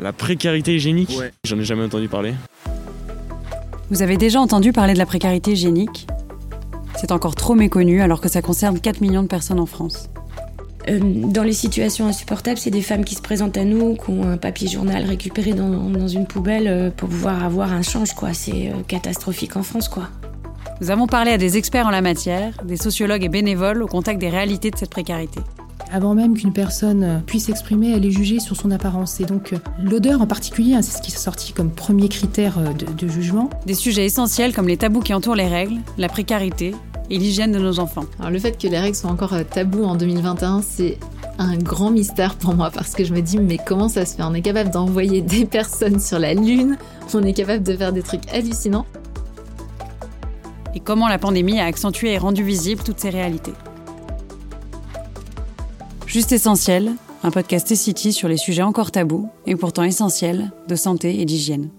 La précarité hygiénique J'en ai jamais entendu parler. Vous avez déjà entendu parler de la précarité hygiénique? C'est encore trop méconnu alors que ça concerne 4 millions de personnes en France. Euh, dans les situations insupportables, c'est des femmes qui se présentent à nous, qui ont un papier journal récupéré dans, une poubelle euh, pour pouvoir avoir un change, quoi. C'est euh, catastrophique en France, quoi. Nous avons parlé à des experts en la matière, des sociologues et bénévoles au contact des réalités de cette précarité. Avant même qu'une personne puisse s'exprimer, elle est jugée sur son apparence. Et donc l'odeur en particulier, hein, c'est ce qui est sorti comme premier critère de, de jugement. Des sujets essentiels comme les tabous qui entourent les règles, la précarité, et l'hygiène de nos enfants. Alors le fait que les règles soient encore euh, tabous en 2021, c'est un grand mystère pour moi parce que je me dis mais comment ça se fait? On est capable d'envoyer des personnes sur la Lune, on est capable de faire des trucs hallucinants? Et comment la pandémie a accentué et rendu visible toutes ces réalités? Juste essentiel, un podcast City sur les sujets encore tabous et pourtant essentiels de santé et d'hygiène.